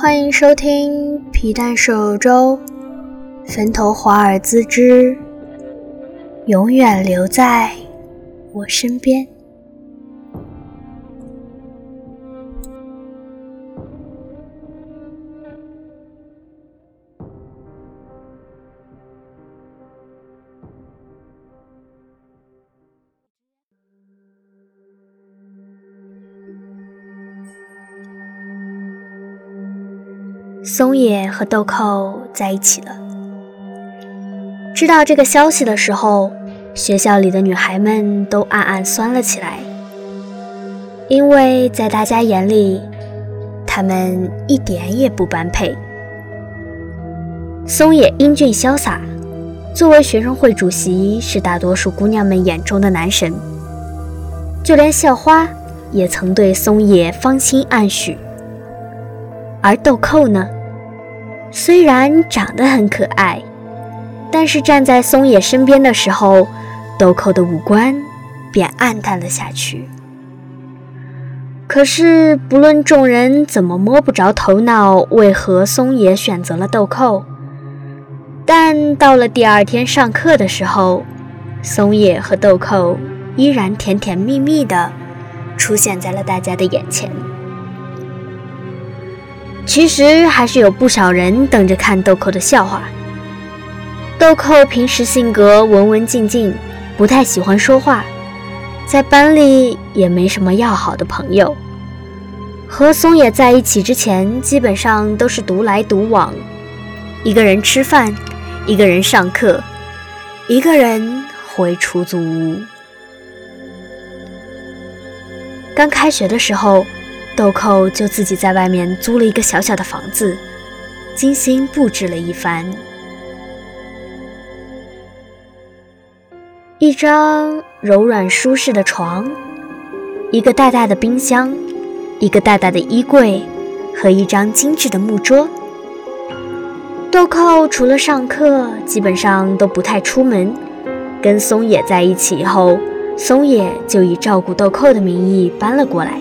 欢迎收听皮蛋瘦肉粥，坟头华尔兹之永远留在我身边。松野和豆蔻在一起了。知道这个消息的时候，学校里的女孩们都暗暗酸了起来，因为在大家眼里，他们一点也不般配。松野英俊潇洒，作为学生会主席，是大多数姑娘们眼中的男神，就连校花也曾对松野芳心暗许。而豆蔻呢？虽然长得很可爱，但是站在松野身边的时候，豆蔻的五官便暗淡了下去。可是，不论众人怎么摸不着头脑，为何松野选择了豆蔻，但到了第二天上课的时候，松野和豆蔻依然甜甜蜜蜜的出现在了大家的眼前。其实还是有不少人等着看豆蔻的笑话。豆蔻平时性格文文静静，不太喜欢说话，在班里也没什么要好的朋友。和松野在一起之前，基本上都是独来独往，一个人吃饭，一个人上课，一个人回出租屋。刚开学的时候。豆蔻就自己在外面租了一个小小的房子，精心布置了一番。一张柔软舒适的床，一个大大的冰箱，一个大大的衣柜和一张精致的木桌。豆蔻除了上课，基本上都不太出门。跟松野在一起以后，松野就以照顾豆蔻的名义搬了过来。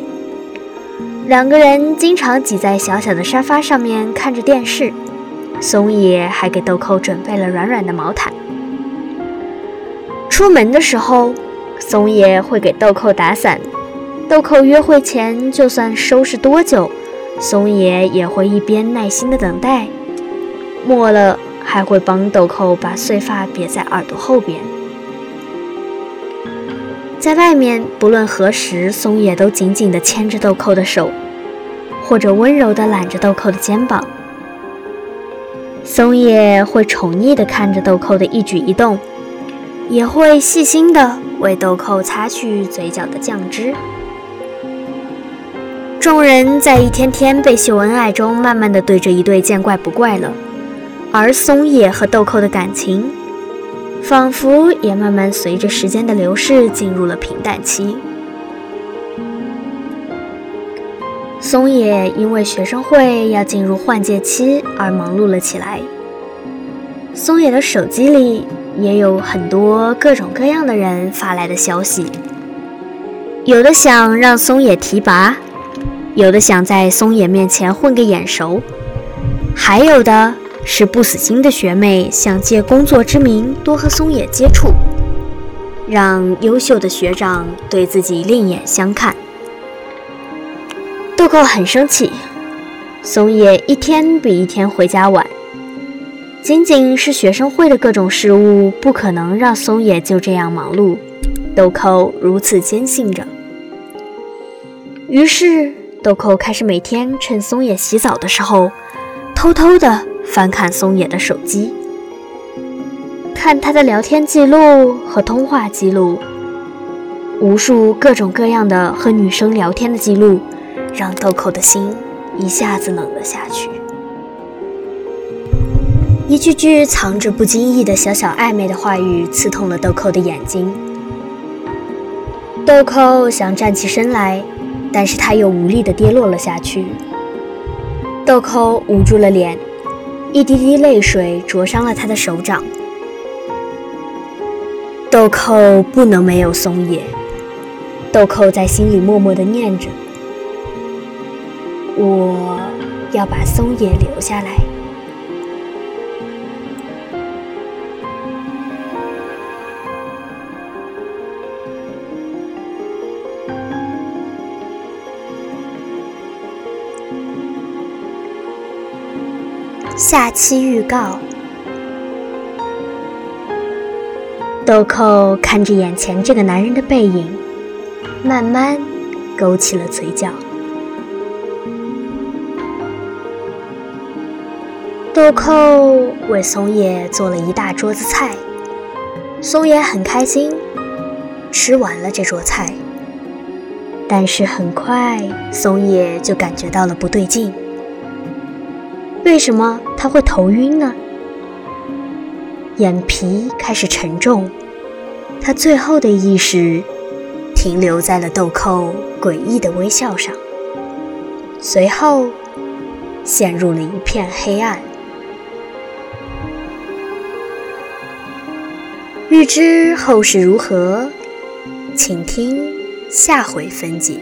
两个人经常挤在小小的沙发上面看着电视，松野还给豆蔻准备了软软的毛毯。出门的时候，松野会给豆蔻打伞。豆蔻约会前就算收拾多久，松野也会一边耐心的等待，末了还会帮豆蔻把碎发别在耳朵后边。在外面，不论何时，松野都紧紧地牵着豆蔻的手，或者温柔地揽着豆蔻的肩膀。松野会宠溺地看着豆蔻的一举一动，也会细心地为豆蔻擦去嘴角的酱汁。众人在一天天被秀恩爱中，慢慢地对这一对见怪不怪了，而松野和豆蔻的感情。仿佛也慢慢随着时间的流逝进入了平淡期。松野因为学生会要进入换届期而忙碌了起来。松野的手机里也有很多各种各样的人发来的消息，有的想让松野提拔，有的想在松野面前混个眼熟，还有的。是不死心的学妹想借工作之名多和松野接触，让优秀的学长对自己另眼相看。豆蔻很生气，松野一天比一天回家晚，仅仅是学生会的各种事务不可能让松野就这样忙碌。豆蔻如此坚信着，于是豆蔻开始每天趁松野洗澡的时候，偷偷的。翻看松野的手机，看他的聊天记录和通话记录，无数各种各样的和女生聊天的记录，让豆蔻的心一下子冷了下去。一句句藏着不经意的小小暧昧的话语，刺痛了豆蔻的眼睛。豆蔻想站起身来，但是他又无力的跌落了下去。豆蔻捂住了脸。一滴滴泪水灼伤了他的手掌。豆蔻不能没有松野。豆蔻在心里默默的念着：“我要把松野留下来。下期预告：豆蔻看着眼前这个男人的背影，慢慢勾起了嘴角。豆蔻为松叶做了一大桌子菜，松叶很开心，吃完了这桌菜。但是很快，松叶就感觉到了不对劲。为什么他会头晕呢？眼皮开始沉重，他最后的意识停留在了豆蔻诡异的微笑上，随后陷入了一片黑暗。欲知后事如何，请听下回分解。